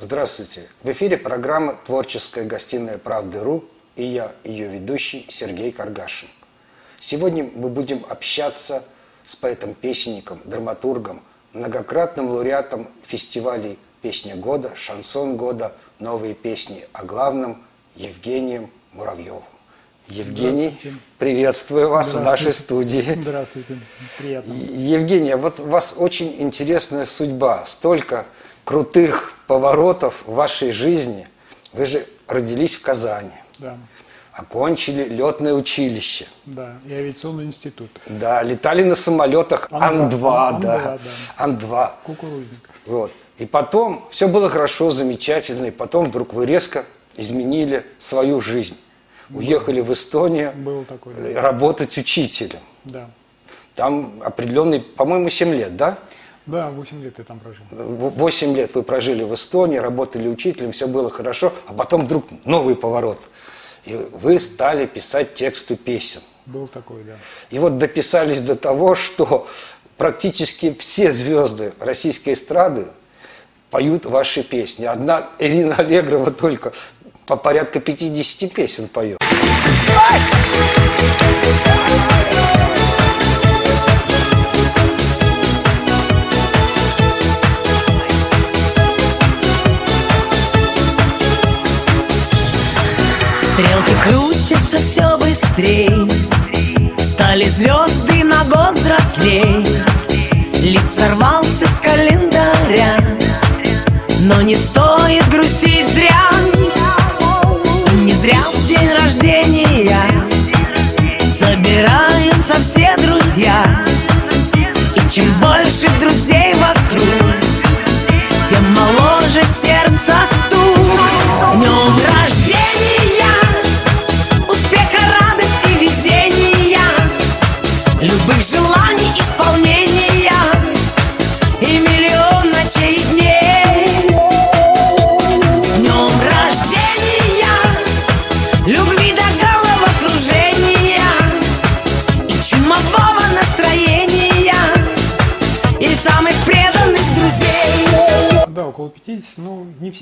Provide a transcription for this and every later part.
Здравствуйте! В эфире программа «Творческая гостиная правды.ру» и я, ее ведущий Сергей Каргашин. Сегодня мы будем общаться с поэтом-песенником, драматургом, многократным лауреатом фестивалей «Песня года», «Шансон года», «Новые песни» о главном Евгением Муравьевым. Евгений, приветствую вас в нашей студии. Здравствуйте, приятно. Евгения, вот у вас очень интересная судьба. Столько крутых поворотов в вашей жизни. Вы же родились в Казани. Да. Окончили летное училище. Да, и авиационный институт. Да, летали на самолетах Ан-2, Ан-2, да. да. Ан-2. Кукурузник. Вот. И потом все было хорошо, замечательно, и потом вдруг вы резко изменили свою жизнь. Уехали в Эстонию Был такой. да. работать учителем. Да. Там определенный, по-моему, 7 лет, да? Да, 8 лет я там прожил. 8 лет вы прожили в Эстонии, работали учителем, все было хорошо, а потом вдруг новый поворот. И вы стали писать тексты песен. Был такой, да. И вот дописались до того, что практически все звезды российской эстрады поют ваши песни. Одна Ирина Аллегрова только по порядка 50 песен поет. Стрелки крутятся все быстрее Стали звезды на год взрослей. Лист сорвался с календаря. Но не стоит грустить зря. Не зря в день рождения Собираются все друзья. И чем больше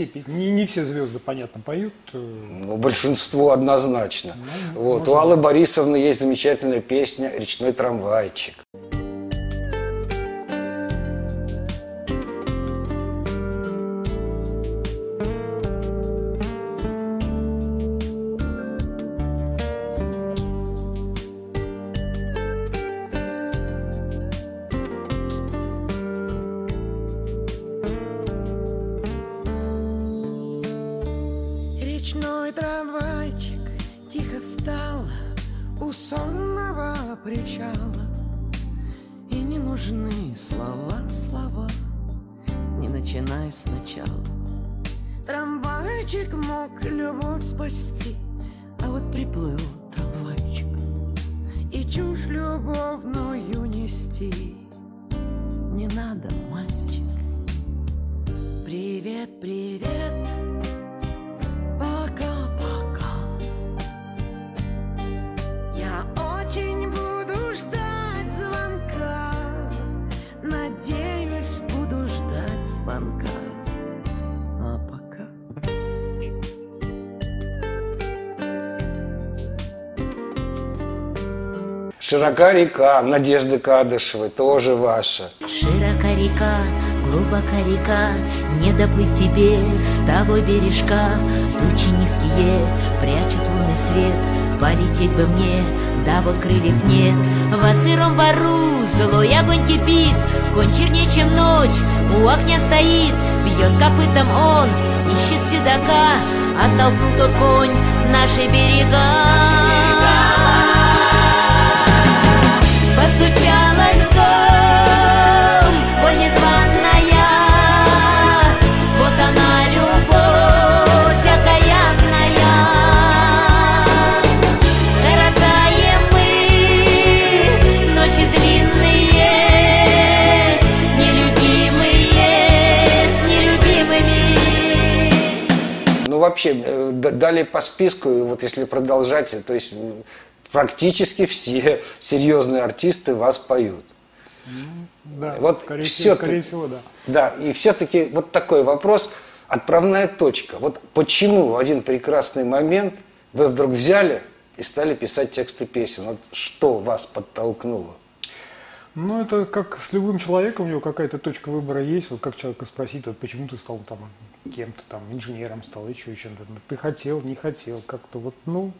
все, не, не все звезды, понятно, поют. э, Ну, большинство однозначно. Ну, вот. может У Аллы Борисовны есть замечательная песня «Речной трамвайчик». Трамвайчик тихо встал у сонного причала. И не нужны слова, слова, не начинай сначала. Трамвайчик мог любовь спасти, а вот приплыл трамвайчик И чушь любовную нести. Не надо, мальчик. Привет, привет, Пока-пока. «Широка река» Надежды Кадышевой, тоже ваша. Широка река, глубока река, Не доплыть тебе с того бережка. Тучи низкие прячут лунный свет, Полететь бы мне, да вот крыльев нет. Во сыром бару злой огонь кипит, Конь чернее, чем ночь, у огня стоит, Бьет копытом он, ищет седока, Оттолкнул тот конь наши берега. Постучала вообще, э, д- далее по списку, вот если продолжать, то есть практически все серьезные артисты вас поют. Да, Вот скорее, всего, скорее всего, да. Да, и все-таки вот такой вопрос. отправная точка. Вот почему в один прекрасный момент вы вдруг взяли и стали писать тексты песен? Вот что вас подтолкнуло? Ну, это как с любым человеком, у него какая-то точка выбора есть. Вот как человека спросить, вот почему ты стал там кем-то там, инженером стал, еще чем-то. Ну, ты хотел, не хотел, как-то вот, ну,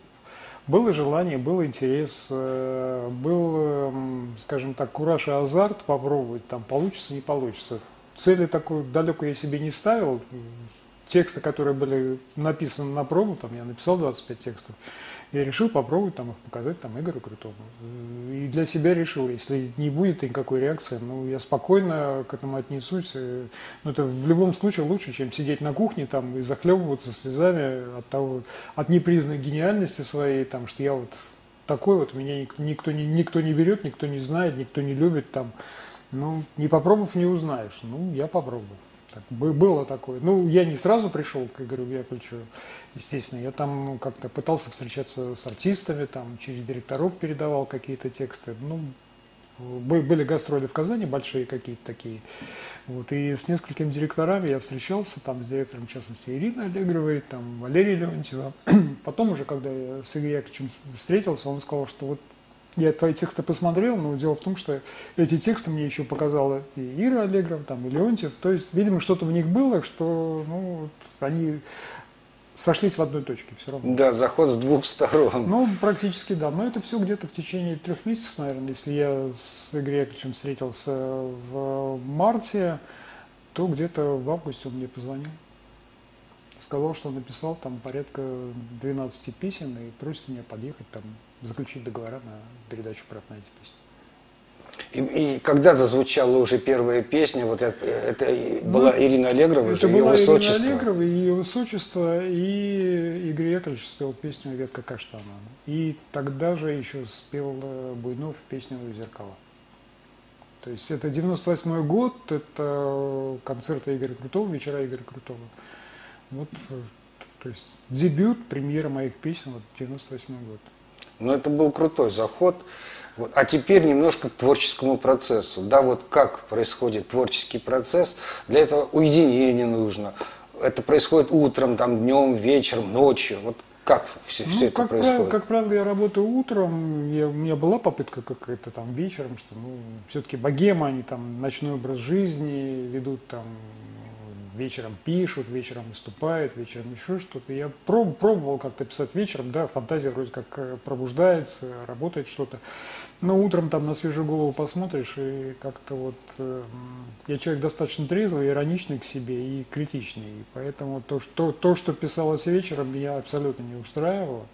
было желание, был интерес, э, был, эм, скажем так, кураж и азарт попробовать, там, получится, не получится. Цели такой далекой я себе не ставил. Тексты, которые были написаны на пробу, там я написал 25 текстов, я решил попробовать там их показать там Игорю Крутому. И для себя решил, если не будет никакой реакции, ну, я спокойно к этому отнесусь. Но ну, это в любом случае лучше, чем сидеть на кухне там и захлебываться слезами от того, от непризнанной гениальности своей, там, что я вот такой вот, меня никто не, никто не берет, никто не знает, никто не любит там. Ну, не попробовав, не узнаешь. Ну, я попробую. Так, было такое. Ну, я не сразу пришел к Игорю Яковлевичу, естественно. Я там как-то пытался встречаться с артистами, там через директоров передавал какие-то тексты. Ну, были гастроли в Казани большие какие-то такие. Вот, и с несколькими директорами я встречался, там с директором, в частности, Ириной Аллегровой, там Валерий Леонтьева. Потом уже, когда я с Игорем Яковлевичем встретился, он сказал, что вот я твои тексты посмотрел, но дело в том, что эти тексты мне еще показала и Ира Аллегрова, там, и Леонтьев. То есть, видимо, что-то в них было, что ну, они сошлись в одной точке все равно. Да, заход с двух сторон. Ну, практически да. Но это все где-то в течение трех месяцев, наверное. Если я с Игорем Яковлевичем встретился в марте, то где-то в августе он мне позвонил. Сказал, что написал там порядка 12 песен и просит меня подъехать там заключить договора на передачу прав на эти песни. И, и когда зазвучала уже первая песня, вот это, это ну, была Ирина Аллегрова, это была ее высочество. Ирина Аллегрова, и ее высочество, и Игорь Яковлевич спел песню «Ветка каштана». И тогда же еще спел э, Буйнов песню «Зеркала». То есть это 98 год, это концерты Игоря Крутого, вечера Игоря Крутого. Вот, э, то есть дебют, премьера моих песен, вот 98 год. Но это был крутой заход. Вот. А теперь немножко к творческому процессу. Да, вот как происходит творческий процесс. Для этого уединение нужно. Это происходит утром, там, днем, вечером, ночью. Вот как все, ну, все это как происходит? Правило, как правило, я работаю утром. Я, у меня была попытка какая-то там вечером, что ну, все-таки богема, они там ночной образ жизни ведут там вечером пишут, вечером выступают, вечером еще что-то. Я проб, пробовал как-то писать вечером, да, фантазия вроде как э, пробуждается, работает что-то. Но утром там на свежую голову посмотришь, и как-то вот э, я человек достаточно трезвый, ироничный к себе и критичный. И поэтому то, что, то, что писалось вечером, меня абсолютно не устраивало.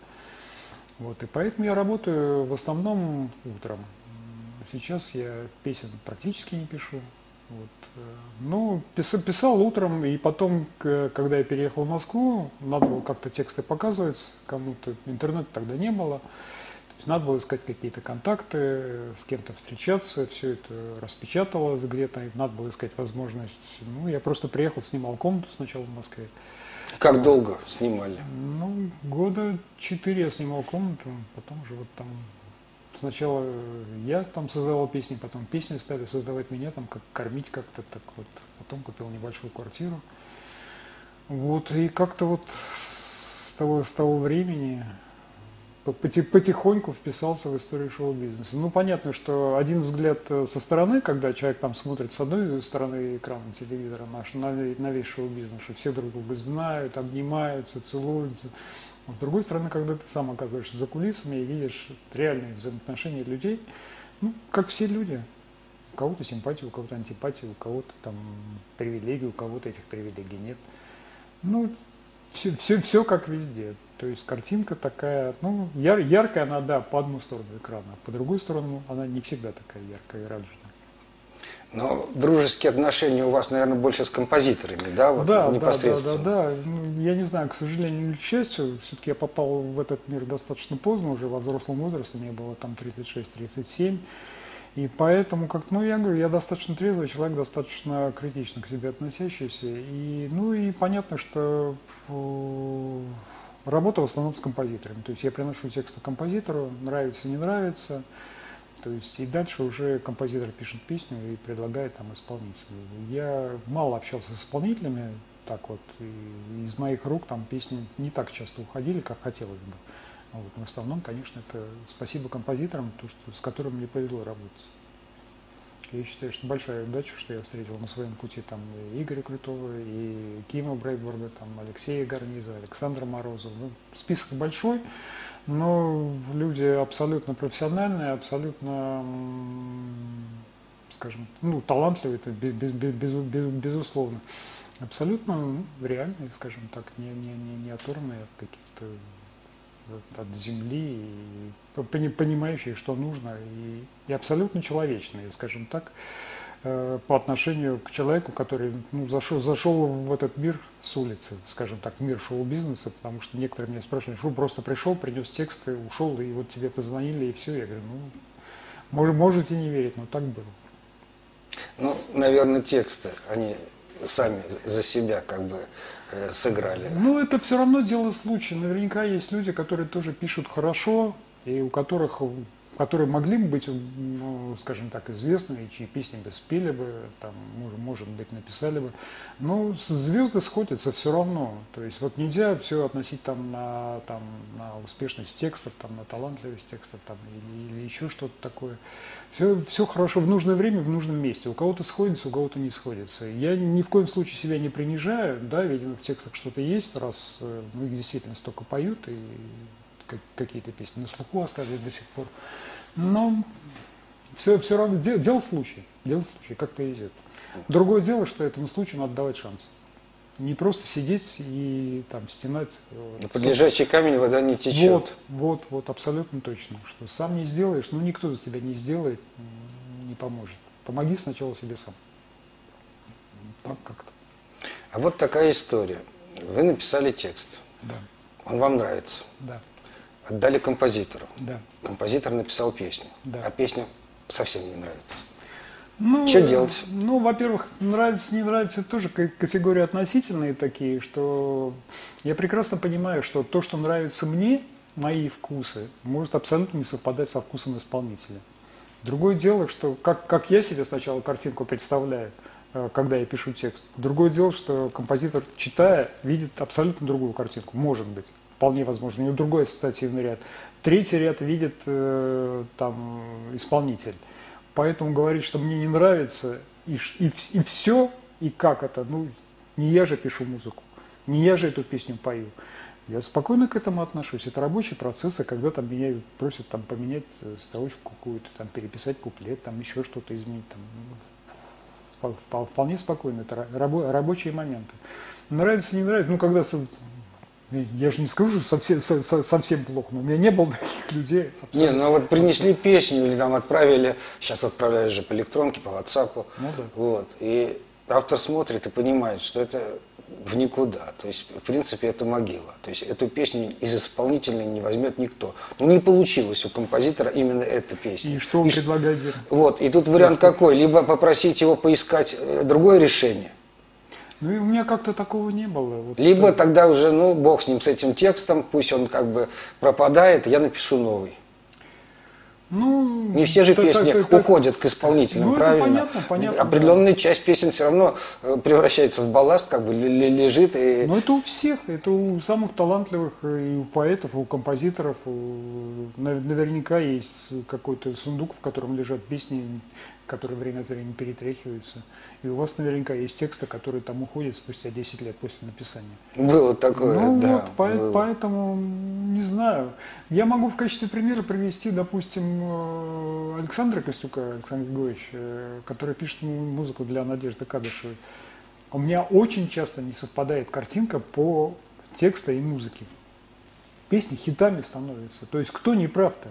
Вот, и поэтому я работаю в основном утром. Сейчас я песен практически не пишу. Вот. Э, ну, писал, писал утром, и потом, когда я переехал в Москву, надо было как-то тексты показывать кому-то, интернета тогда не было. То есть надо было искать какие-то контакты, с кем-то встречаться, все это распечаталось где-то, надо было искать возможность. Ну, я просто приехал, снимал комнату сначала в Москве. Как долго снимали? Ну, года четыре я снимал комнату, потом уже вот там Сначала я там создавал песни, потом песни стали создавать меня, там как кормить как-то так вот. Потом купил небольшую квартиру. Вот, и как-то вот с того, с того времени потихоньку вписался в историю шоу-бизнеса. Ну, понятно, что один взгляд э, со стороны, когда человек там смотрит с одной стороны экрана телевизора наш, на, на весь шоу-бизнес, что все друг друга знают, обнимаются, целуются, с другой стороны, когда ты сам оказываешься за кулисами и видишь реальные взаимоотношения людей, ну, как все люди, у кого-то симпатия, у кого-то антипатия, у кого-то там привилегии, у кого-то этих привилегий нет. Ну, все, все, все как везде. То есть картинка такая, ну, яр, яркая она, да, по одну сторону экрана, по другую сторону она не всегда такая яркая и радужная. Но дружеские отношения у вас, наверное, больше с композиторами, да, вот да, непосредственно? Да, да, да, да. Ну, я не знаю, к сожалению или к счастью, все-таки я попал в этот мир достаточно поздно, уже во взрослом возрасте, мне было там 36-37. И поэтому, как, ну, я говорю, я достаточно трезвый человек, достаточно критично к себе относящийся. И, ну, и понятно, что э, работа в основном с композиторами. То есть я приношу тексты композитору, нравится, не нравится. То есть и дальше уже композитор пишет песню и предлагает там исполнителю. Я мало общался с исполнителями, так вот. И из моих рук там песни не так часто уходили, как хотелось бы. Вот. В основном, конечно, это спасибо композиторам, то, что, с которыми мне повезло работать. Я считаю, что большая удача, что я встретил на своем пути там и Игоря Крутого, и Кима Брейборга, там Алексея Гарниза, Александра Морозова. Ну, список большой, но люди абсолютно профессиональные, абсолютно, скажем, ну, талантливые, это без, без, без, без, безусловно. Абсолютно ну, реальные, скажем так, не, не, не, не оторванные от каких-то от земли, и понимающие, что нужно, и, и абсолютно человечные, скажем так, по отношению к человеку, который ну, зашел, зашел в этот мир с улицы, скажем так, в мир шоу-бизнеса, потому что некоторые меня спрашивали, что просто пришел, принес тексты, ушел, и вот тебе позвонили, и все. Я говорю, ну, может, можете не верить, но так было. Ну, наверное, тексты, они сами за себя как бы э, сыграли. Ну, это все равно дело случая. Наверняка есть люди, которые тоже пишут хорошо, и у которых которые могли бы быть, ну, скажем так, известными, чьи песни бы спели бы, там, может быть, написали бы. Но звезды сходятся все равно. То есть вот нельзя все относить там на, там, на успешность текстов, там, на талантливость текстов там, или, или еще что-то такое. Все, все хорошо в нужное время, в нужном месте. У кого-то сходится, у кого-то не сходится. Я ни в коем случае себя не принижаю, да, видимо, в текстах что-то есть, раз э, ну, их действительно столько поют, и какие-то песни на слуху остались до сих пор. Но все, все равно дело, дело случай, дело случай, как повезет. Другое дело, что этому случаю надо давать шанс. Не просто сидеть и там стенать. На под лежачий камень вода не течет. Вот, вот, вот, абсолютно точно. Что сам не сделаешь, ну никто за тебя не сделает, не поможет. Помоги сначала себе сам. Так как-то. А вот такая история. Вы написали текст. Да. Он вам нравится. Да. Отдали композитору. Да. Композитор написал песню. Да. А песня совсем не нравится. Ну, Что делать? Ну, во-первых, нравится, не нравится, это тоже категории относительные такие, что я прекрасно понимаю, что то, что нравится мне, мои вкусы, может абсолютно не совпадать со вкусом исполнителя. Другое дело, что как, как я себе сначала картинку представляю, э, когда я пишу текст. Другое дело, что композитор, читая, видит абсолютно другую картинку, может быть вполне возможно, у него другой ассоциативный ряд. Третий ряд видит э, там исполнитель. Поэтому говорить, что мне не нравится, и, и, и все, и как это, ну, не я же пишу музыку, не я же эту песню пою. Я спокойно к этому отношусь. Это рабочий процесс, и когда там меня просят там, поменять э, строчку какую-то, там, переписать куплет, там, еще что-то изменить, там, вполне спокойно. Это рабочие моменты. Нравится, не нравится, ну, когда я же не скажу, что совсем, совсем плохо, но у меня не было таких людей. Не, ну вот принесли песню или там отправили, сейчас отправляют же по электронке, по WhatsApp. Ну да. Вот, и автор смотрит и понимает, что это в никуда. То есть, в принципе, это могила. То есть, эту песню из исполнителя не возьмет никто. Ну, не получилось у композитора именно эта песня. И что он и предлагает? Вот, и тут вариант какой? Либо попросить его поискать э, другое решение, ну и у меня как-то такого не было. Вот Либо это... тогда уже, ну, бог с ним, с этим текстом, пусть он как бы пропадает, я напишу новый. Ну, не все же песни так, так, уходят к исполнителям, ну, правильно? понятно, понятно. Определенная да. часть песен все равно э, превращается в балласт, как бы лежит. И... Ну это у всех, это у самых талантливых и у поэтов, и у композиторов. Наверняка есть какой-то сундук, в котором лежат песни, которые время от времени перетряхиваются. И у вас наверняка есть тексты, которые там уходят спустя 10 лет после написания. Было такое, ну, да. Вот, по- было. Поэтому, не знаю. Я могу в качестве примера привести, допустим, э, Александра Костюка, Александр Григорьевич, э, который пишет музыку для Надежды Кадышевой. У меня очень часто не совпадает картинка по тексту и музыке. Песни хитами становятся. То есть кто не прав-то?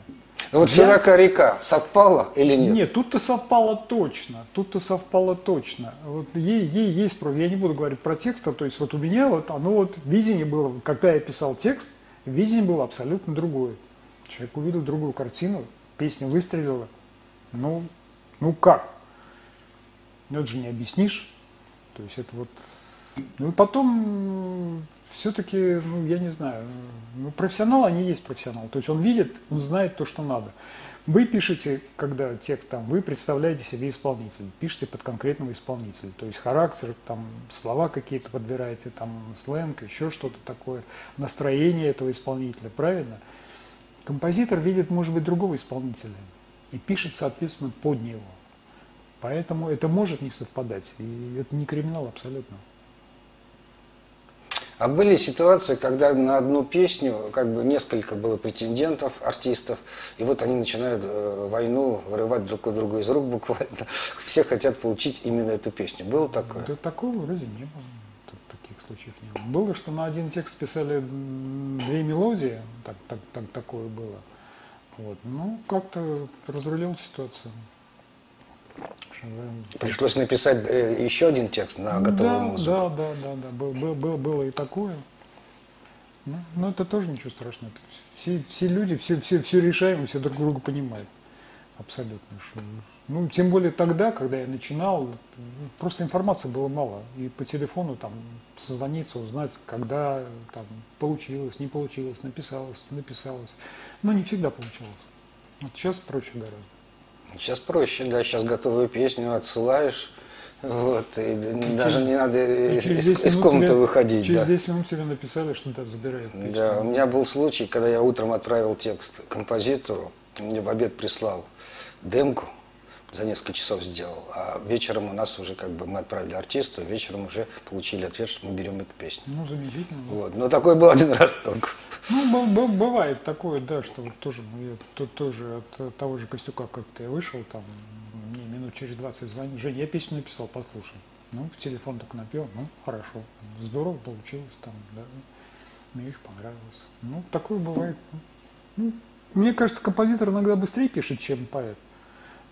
Ну вот я... широка река совпала или нет? Нет, тут-то совпало точно. Тут-то совпало точно. Вот ей, ей есть, я не буду говорить про текст, а то есть вот у меня вот оно вот видение было, когда я писал текст, видение было абсолютно другое. Человек увидел другую картину, песня выстрелила. Ну, ну как? Ну это же не объяснишь. То есть это вот... Ну потом все-таки, ну, я не знаю, ну, профессионал, они есть профессионал. То есть он видит, он знает то, что надо. Вы пишете, когда текст там, вы представляете себе исполнителя, пишете под конкретного исполнителя, то есть характер, там, слова какие-то подбираете, там, сленг, еще что-то такое, настроение этого исполнителя, правильно? Композитор видит, может быть, другого исполнителя и пишет, соответственно, под него. Поэтому это может не совпадать, и это не криминал абсолютно. А были ситуации, когда на одну песню как бы несколько было претендентов, артистов, и вот они начинают э, войну вырывать друг у друга из рук буквально. Все хотят получить именно эту песню. Было такое? Да такого вроде не было. Тут таких случаев не было. Было, что на один текст писали две мелодии, так, так, так, такое было. Вот. Ну, как-то разрулил ситуацию. Пришлось написать э, еще один текст на готовую да, музыку. Да, да, да, да. Было, было, было, было и такое. Ну, но это тоже ничего страшного. Все, все люди, все, все, все решаем, все друг друга понимают. Абсолютно. Ну, тем более тогда, когда я начинал, просто информации было мало. И по телефону там созвониться, узнать, когда там получилось, не получилось, написалось, написалось. Но не всегда получалось. Вот сейчас проще гораздо. Сейчас проще, да, сейчас готовую песню отсылаешь, вот, и даже не надо из, из, из комнаты тебе, выходить. Через да. 10 минут тебе написали, что да, забирают песню. Да, у меня был случай, когда я утром отправил текст композитору, мне в обед прислал демку, за несколько часов сделал, а вечером у нас уже как бы мы отправили артисту, вечером уже получили ответ, что мы берем эту песню. Ну, замечательно. Вот. Но такой был один раз только. Ну, бывает такое, да, что вот тоже, я тут тоже от того же Костюка как-то я вышел, там, мне минут через 20 звонит, Женя, я песню написал, послушай. Ну, в телефон так напел, ну, хорошо, здорово получилось там, да, мне очень понравилось. Ну, такое бывает. Ну, мне кажется, композитор иногда быстрее пишет, чем поэт.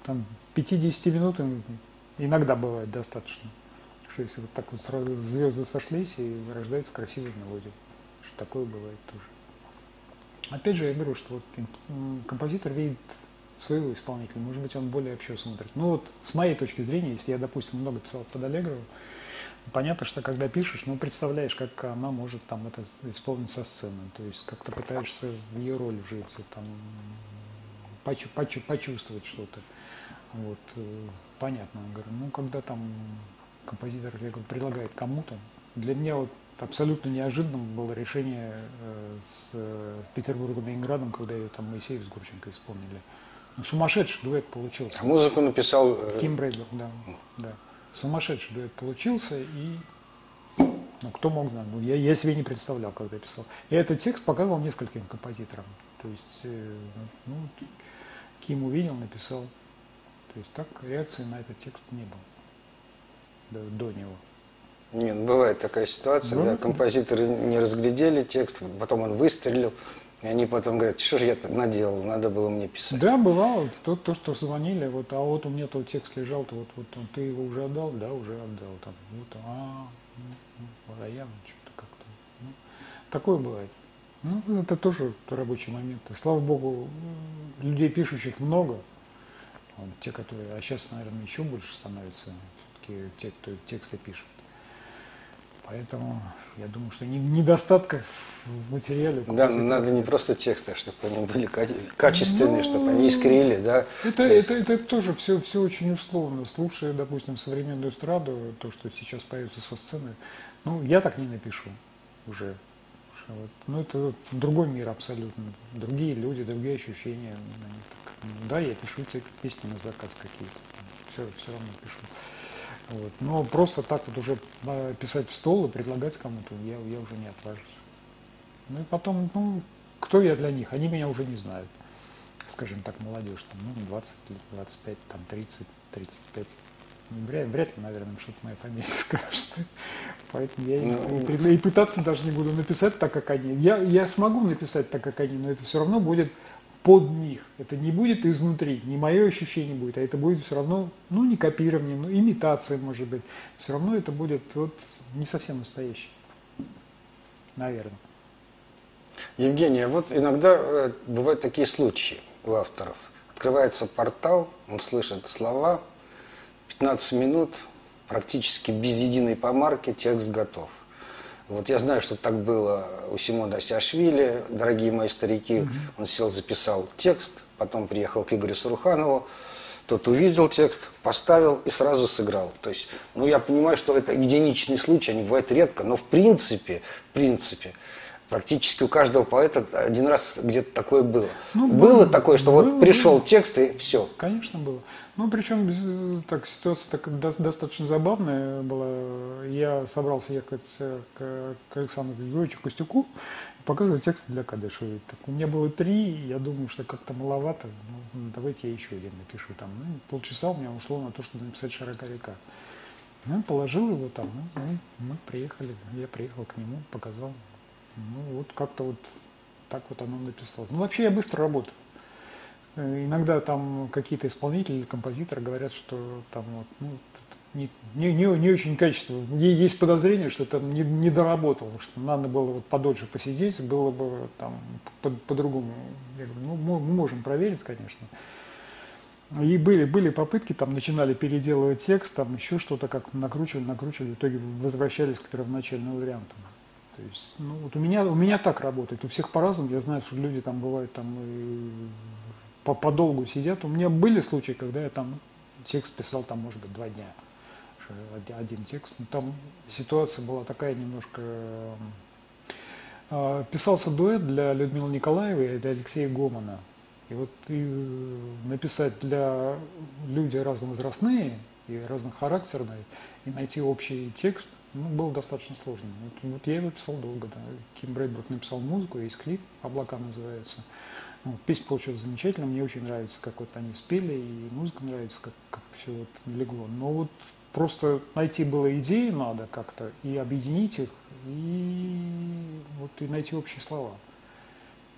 Там 50 минут иногда бывает достаточно. Что если вот так вот сразу звезды сошлись и рождается красивая мелодия. Что такое бывает тоже. Опять же, я говорю, что вот композитор видит своего исполнителя, может быть, он более вообще смотрит. Ну вот с моей точки зрения, если я, допустим, много писал под Аллегрову, понятно, что когда пишешь, ну, представляешь, как она может там это исполнить со сцены, то есть как-то пытаешься в ее роль вжиться, там, почу, почу, почувствовать что-то. Вот, э, понятно, я говорю, ну, когда там композитор я говорю, предлагает кому-то, для меня вот абсолютно неожиданным было решение э, с э, Петербургом и Ленинградом, когда ее там Моисеев с Гурченко исполнили. Ну, сумасшедший дуэт получился. А музыку написал... Ким Брейдер, да, да. Сумасшедший дуэт получился, и ну, кто мог знать? Ну, я, я себе не представлял, когда писал. И этот текст показывал нескольким композиторам. То есть, ну, Ким увидел, написал. То есть так реакции на этот текст не было до, до него. Нет, бывает такая ситуация, да, да композиторы не разглядели текст, потом он выстрелил, и они потом говорят, что же я так наделал, надо было мне писать. Да, бывало, то, то что звонили, вот, а вот у меня тот текст лежал, то вот, вот ты его уже отдал, да, уже отдал, там, вот, а, ну, ну, а я что-то как-то, ну, такое бывает. Ну, это тоже рабочий момент. И, слава богу, людей пишущих много, вот, те, которые, а сейчас, наверное, еще больше становится, все-таки те, кто тексты пишет. Поэтому я думаю, что недостатков в материале. Да, надо не просто тексты, а чтобы они были качественные, ну, чтобы они искрили, да. Это, это, это, это тоже все, все очень условно. Слушая, допустим, современную эстраду, то, что сейчас появится со сцены, ну, я так не напишу уже. Вот. Ну, это другой мир абсолютно. Другие люди, другие ощущения. Да, я пишу песни на заказ какие-то. Все, все равно пишу. Вот. Но просто так вот уже а, писать в стол и предлагать кому-то я, я уже не отважусь. Ну и потом, ну, кто я для них? Они меня уже не знают. Скажем так, молодежь, там, ну, 20 лет, 25, там, 30, 35. Вряд, вряд ли, наверное, что-то моя фамилия скажет. Поэтому я ну, и, и пытаться даже не буду написать так, как они. Я, я смогу написать так, как они, но это все равно будет под них. Это не будет изнутри, не мое ощущение будет, а это будет все равно, ну, не копирование, ну, имитация, может быть. Все равно это будет вот не совсем настоящий. Наверное. Евгения, вот иногда э, бывают такие случаи у авторов. Открывается портал, он слышит слова, 15 минут, практически без единой помарки текст готов. Вот я знаю, что так было у Симона Асиашвили, дорогие мои старики. Он сел, записал текст, потом приехал к Игорю Саруханову, тот увидел текст, поставил и сразу сыграл. То есть, ну, я понимаю, что это единичный случай, они бывают редко, но в принципе, в принципе, практически у каждого поэта один раз где-то такое было. Ну, было, было, такое, что было, вот пришел текст и все. Конечно, было. Ну, причем без- так ситуация так, до- достаточно забавная была. Я собрался ехать э, к, к Александру Григорьевичу Костюку и показывать тексты для Кадышева. Так, у меня было три, я думаю, что как-то маловато. Ну, давайте я еще один напишу там. Ну, полчаса у меня ушло на то, чтобы написать «Широка река». Ну, положил его там, ну, ну, мы приехали, я приехал к нему, показал. Ну, вот как-то вот так вот оно написалось. Ну, вообще я быстро работаю. Э, Иногда там какие-то исполнители композиторы говорят, что там вот, ну, не, не, не, очень качественно. Е- Есть подозрение, что там не, не доработал, что надо было вот подольше посидеть, было бы там по- по-другому. Я говорю, ну, мы можем проверить, конечно. И были, были попытки, там начинали переделывать текст, там еще что-то как накручивали, накручивали, в итоге возвращались к первоначальному варианту. То есть, ну, вот у меня, у меня так работает, у всех по-разному, я знаю, что люди там бывают там и по подолгу сидят. У меня были случаи, когда я там текст писал там, может быть, два дня, один текст. Но там ситуация была такая немножко... э, Писался дуэт для Людмилы Николаевой и для Алексея Гомана. И вот и э, написать для людей разновозрастные и разнохарактерные, и найти общий текст, ну, было достаточно сложно. Вот, вот я его писал долго, да. Ким Брэдбург написал музыку, есть клип, «Облака» называется. Ну, песня получилась замечательно, мне очень нравится, как вот они спели, и музыка нравится, как, как все вот легло. Но вот просто найти было идеи надо как-то, и объединить их, и вот и найти общие слова.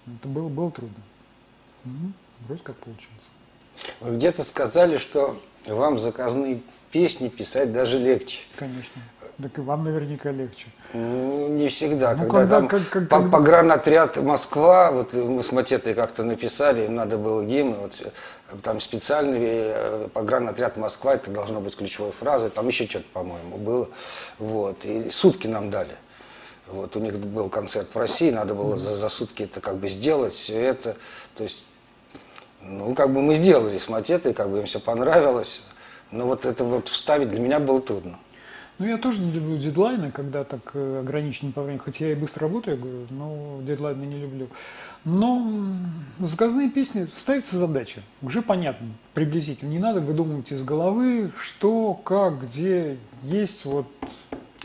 Это было, было трудно. Ну, вроде как получилось. Вы где-то сказали, что вам заказные песни писать даже легче. Конечно. Так и вам наверняка легче. Ну, не всегда. Ну, когда, когда- там как- как- по- погранотряд Москва, вот мы с Матетой как-то написали, им надо было гимн, вот, э, там специальный э, погранотряд Москва, это должно быть ключевой фразой, там еще что-то, по-моему, было. Вот, и сутки нам дали. Вот, у них был концерт в России, надо было за, за сутки это как бы сделать, все это. То есть, ну, как бы мы сделали с Матетой, как бы им все понравилось. Но вот это вот вставить для меня было трудно. Ну, я тоже не люблю дедлайны, когда так э, ограничены по времени. Хотя я и быстро работаю, я говорю, но дедлайны не люблю. Но заказные песни ставится задача. Уже понятно, приблизительно. Не надо выдумывать из головы, что, как, где. Есть вот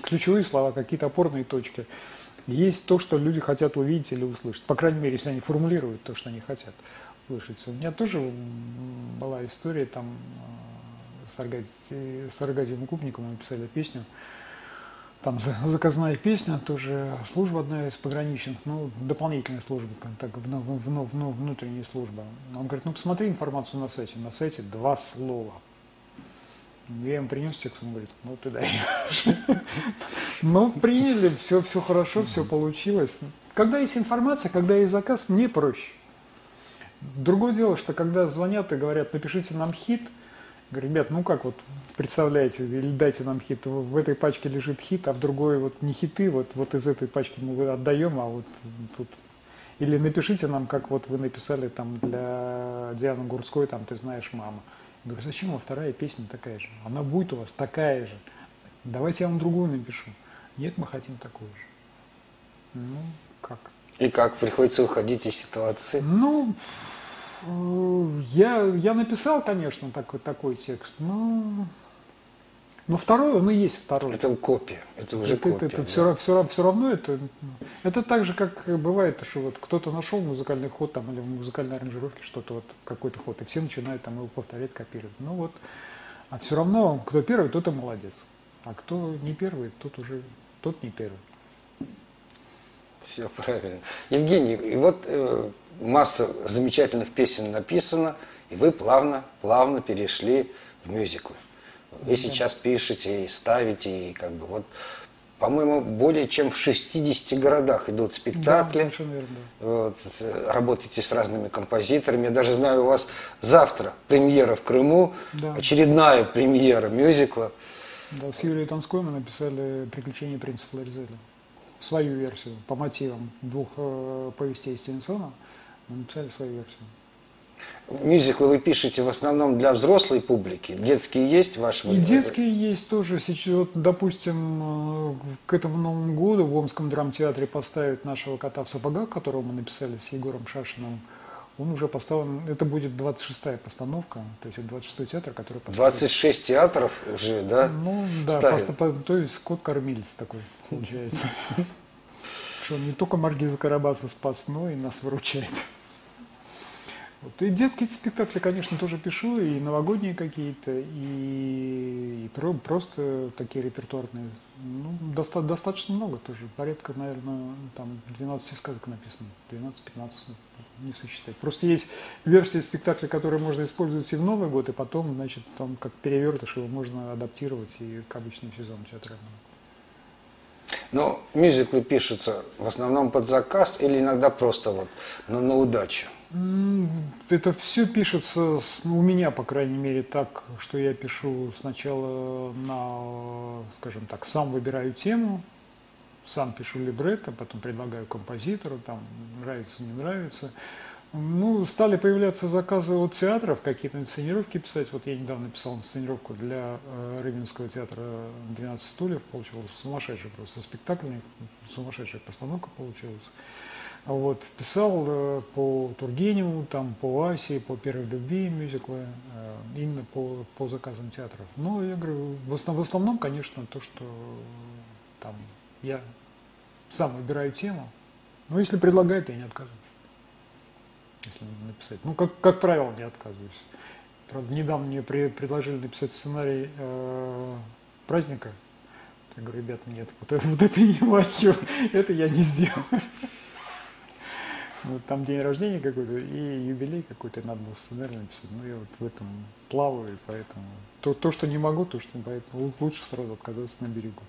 ключевые слова, какие-то опорные точки. Есть то, что люди хотят увидеть или услышать. По крайней мере, если они формулируют то, что они хотят услышать. У меня тоже была история там с, Аркадием Укупником мы писали песню. Там за- заказная песня, тоже служба одна из пограничных, ну, дополнительная служба, так, вну- вну- вну- внутренняя служба. Он говорит, ну, посмотри информацию на сайте. На сайте два слова. Я им принес текст, он говорит, ну, ты даешь. Ну, приняли, все, все хорошо, все получилось. Когда есть информация, когда есть заказ, мне проще. Другое дело, что когда звонят и говорят, напишите нам хит, говорю, ребят, ну как вот представляете, или дайте нам хит, в этой пачке лежит хит, а в другой вот не хиты, вот, вот из этой пачки мы отдаем, а вот тут... Или напишите нам, как вот вы написали там для Дианы Гурской, там «Ты знаешь, мама». Я говорю, зачем вам вторая песня такая же? Она будет у вас такая же. Давайте я вам другую напишу. Нет, мы хотим такую же. Ну, как? И как приходится уходить из ситуации. Ну, я, я написал, конечно, такой, такой текст, но, но второй, он и есть второй. Это копия, это уже Это- копия. это да. все, все, все равно это, это так же, как бывает, что вот кто-то нашел музыкальный ход там, или в музыкальной аранжировке что-то, вот какой-то ход, и все начинают там его повторять, копировать. Ну вот, а все равно, кто первый, тот и молодец. А кто не первый, тот уже, тот не первый. Все правильно. Евгений, и вот э, масса замечательных песен написана, и вы плавно, плавно перешли в мюзиклы. Вы сейчас пишете и ставите, и как бы вот, по-моему, более чем в 60 городах идут Да, спектакли. совершенно верно. да. Вот, э, работаете с разными композиторами. Я даже знаю, у вас завтра премьера в Крыму, Да. очередная премьера мюзикла. Да, с Юрией Тонской мы написали «Приключения принца Флоризеля». Свою версию по мотивам двух э, повестей Стивенсона. Мы написали свою версию. Мюзиклы вы пишете в основном для взрослой публики. Детские есть в вашем? И детские есть тоже. Сейчас, вот, допустим, э, к этому Новому году в Омском драмтеатре поставят нашего кота в сапогах, которого мы написали с Егором Шашиным. Он уже поставлен, это будет 26-я постановка, то есть это 26-й театр, который поставлен. 26 театров уже, да? Ну, да, просто, то есть кот-кормилец такой получается. Что он не только Маргиза Карабаса спас, но и нас выручает. Вот. И детские спектакли, конечно, тоже пишу, и новогодние какие-то, и, и про- просто такие репертуарные. Ну, доста- достаточно много тоже. Порядка, наверное, там 12 сказок написано. 12-15, не сосчитать. Просто есть версии спектакля, которые можно использовать и в Новый год, и потом, значит, там как перевертыш его можно адаптировать и к обычному сезону театральному. Но мюзиклы пишутся в основном под заказ или иногда просто вот на, на удачу. Это все пишется ну, у меня, по крайней мере, так, что я пишу сначала на, скажем так, сам выбираю тему, сам пишу либретто, потом предлагаю композитору, там нравится, не нравится. Ну, стали появляться заказы от театров, какие-то инсценировки писать. Вот я недавно писал инсценировку для э, Рыбинского театра «12 стульев». Получилось сумасшедший просто спектакль, сумасшедшая постановка получилась. Вот, писал э, по Тургеневу, там, по Асе, по «Первой любви» мюзиклы, э, именно по, по заказам театров. Но я говорю, в основ- в основном, конечно, то, что там я сам выбираю тему. Но если предлагают, я не отказываюсь. Если написать. Ну, как, как правило, не отказываюсь. Правда, недавно мне при- предложили написать сценарий э, праздника. Я говорю, ребята, нет, вот это, вот это не мое, это я не сделаю. Там день рождения какой-то и юбилей какой-то, надо было сценарий написать. Ну, я вот в этом плаваю, поэтому то, то, что не могу, то, что поэтому лучше сразу отказаться на берегу.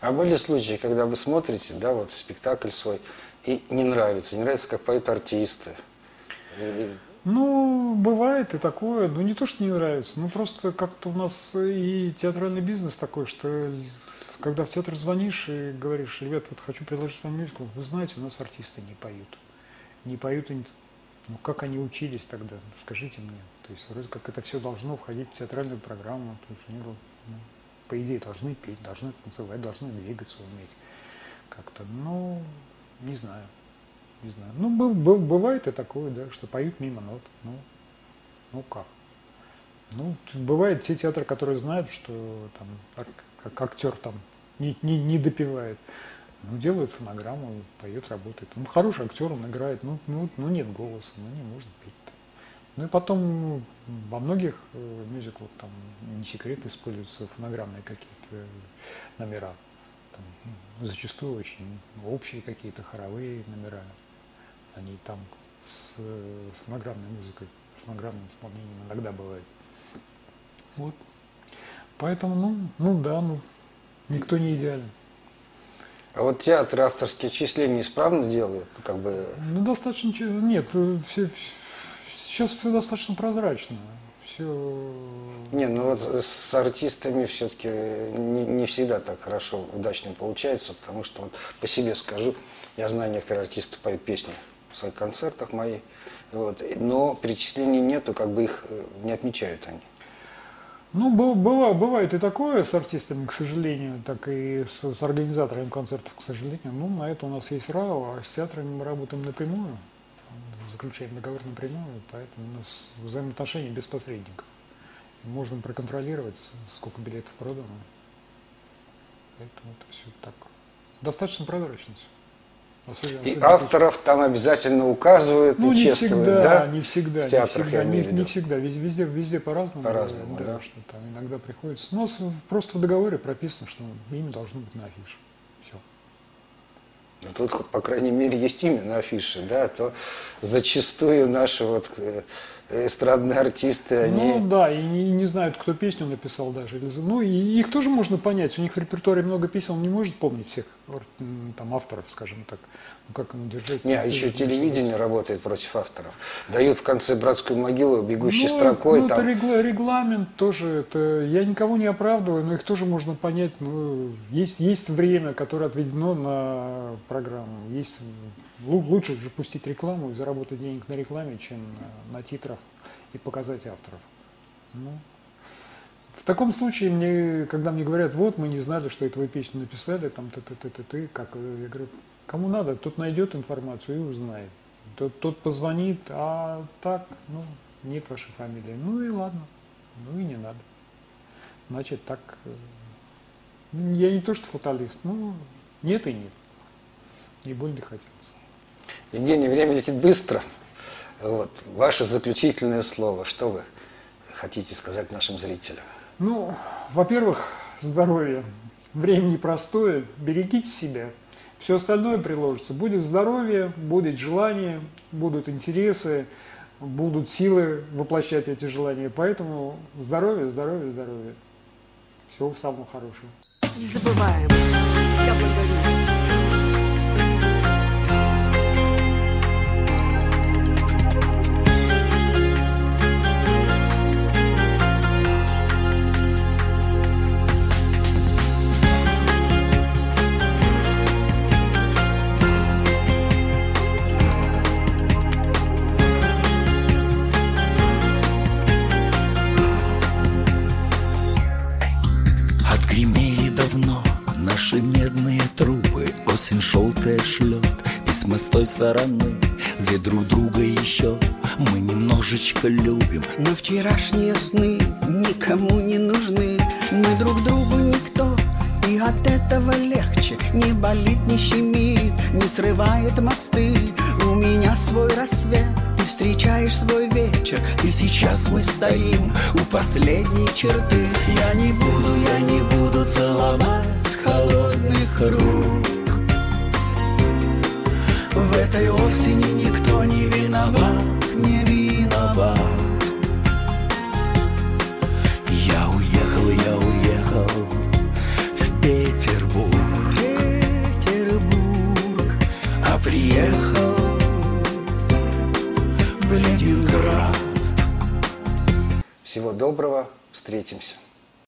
А были случаи, когда вы смотрите, да, вот спектакль свой, и не нравится, не нравится, как поют артисты. Ну, бывает и такое. Ну, не то, что не нравится, ну, просто как-то у нас и театральный бизнес такой, что когда в театр звонишь и говоришь, ребят, вот хочу предложить вам мюзикл, вы знаете, у нас артисты не поют. Не поют и не... Ну, как они учились тогда? Скажите мне. То есть, вроде как это все должно входить в театральную программу. То есть, они, ну, по идее, должны петь, должны танцевать, должны двигаться уметь. Как-то, ну, не знаю. Не знаю. Ну, бы- бы- бывает и такое, да, что поют мимо нот. Ну, ну как? Ну, бывают те театры, которые знают, что там ак- как актер там не, не, не допивает. Ну, делают фонограмму, поет, работает. Ну, хороший актер, он играет, ну, ну, ну нет голоса, ну не можно петь там. Ну и потом ну, во многих э, мюзиклах там не секрет используются фонограммные какие-то номера. Там, ну, зачастую очень общие какие-то хоровые номера. Они там с, фонограммной музыкой, с фонограммным исполнением иногда бывает. Вот. Поэтому, ну, ну да, ну, никто не идеален. А вот театры авторские числения исправно делают, как бы Ну, достаточно, нет, э, все, сейчас все достаточно прозрачно. Все, Не, ну вот с артистами все-таки не, не всегда так хорошо, удачно получается, потому что вот по себе скажу, я знаю, некоторые артисты поют песни в своих концертах мои, вот, но перечислений нету, как бы их э, не отмечают они. Ну, бы- быва- бывает и такое с артистами, к сожалению, так и с, с организаторами концертов, к сожалению. Ну, на это у нас есть РАО, а с театрами мы работаем напрямую, заключаем договор напрямую, поэтому у нас взаимоотношения без посредников. Можно проконтролировать, сколько билетов продано. Поэтому это все так. Достаточно прозрачно все. Особенно- И особенно авторов там обязательно указывают ну, и не чествуют, всегда, да? не всегда, В не театрах, всегда, я не, не всегда, везде, везде, по-разному. По-разному, да, да. что там иногда приходится. У нас просто в договоре прописано, что имя должно быть на афише. Все. Но тут, по крайней мере, есть имя на афише, да, то зачастую наши вот э, эстрадные артисты, они... Ну да, и не, не знают, кто песню написал даже. Ну и их тоже можно понять. У них в репертуаре много песен, он не может помнить всех там авторов, скажем так. Ну как ему держать? Не, а еще телевидение работает против авторов. Дают в конце братскую могилу бегущей Ну, строкой. ну, это там. регла- регламент тоже. Это, я никого не оправдываю, но их тоже можно понять. Ну, есть, есть время, которое отведено на программу. Есть, лучше же пустить рекламу и заработать денег на рекламе, чем на, на титрах и показать авторов. Ну, в таком случае, мне, когда мне говорят, вот, мы не знали, что это вы песню написали, там, ты, ты, ты, ты, ты, как, э, я говорю, кому надо, тот найдет информацию и узнает. Тот, тот позвонит, а так, ну, нет вашей фамилии. Ну и ладно, ну и не надо. Значит, так, э, я не то что фаталист, ну, нет и нет. Не больно хотелось. Евгений, время летит быстро. Вот. Ваше заключительное слово. Что вы хотите сказать нашим зрителям? Ну, во-первых, здоровье. Время непростое, берегите себя. Все остальное приложится. Будет здоровье, будет желание, будут интересы, будут силы воплощать эти желания. Поэтому здоровье, здоровье, здоровье. Всего самого хорошего. Не забываем. Я благодарю наши медные трубы Осень желтая шлет письма с той стороны Где друг друга еще мы немножечко любим. Но вчерашние сны никому не нужны. Мы друг другу никто И от этого легче. Не болит, не щемит Не срывает мосты. У меня свой рассвет Ты встречаешь свой вечер. И сейчас мы стоим у последней черты. Я не буду, я не буду целовать холодных рук. В этой осени никто не виноват, не виноват. Я уехал, я уехал в Петербург. Петербург. А приехал в Ленинград. Всего доброго. Встретимся.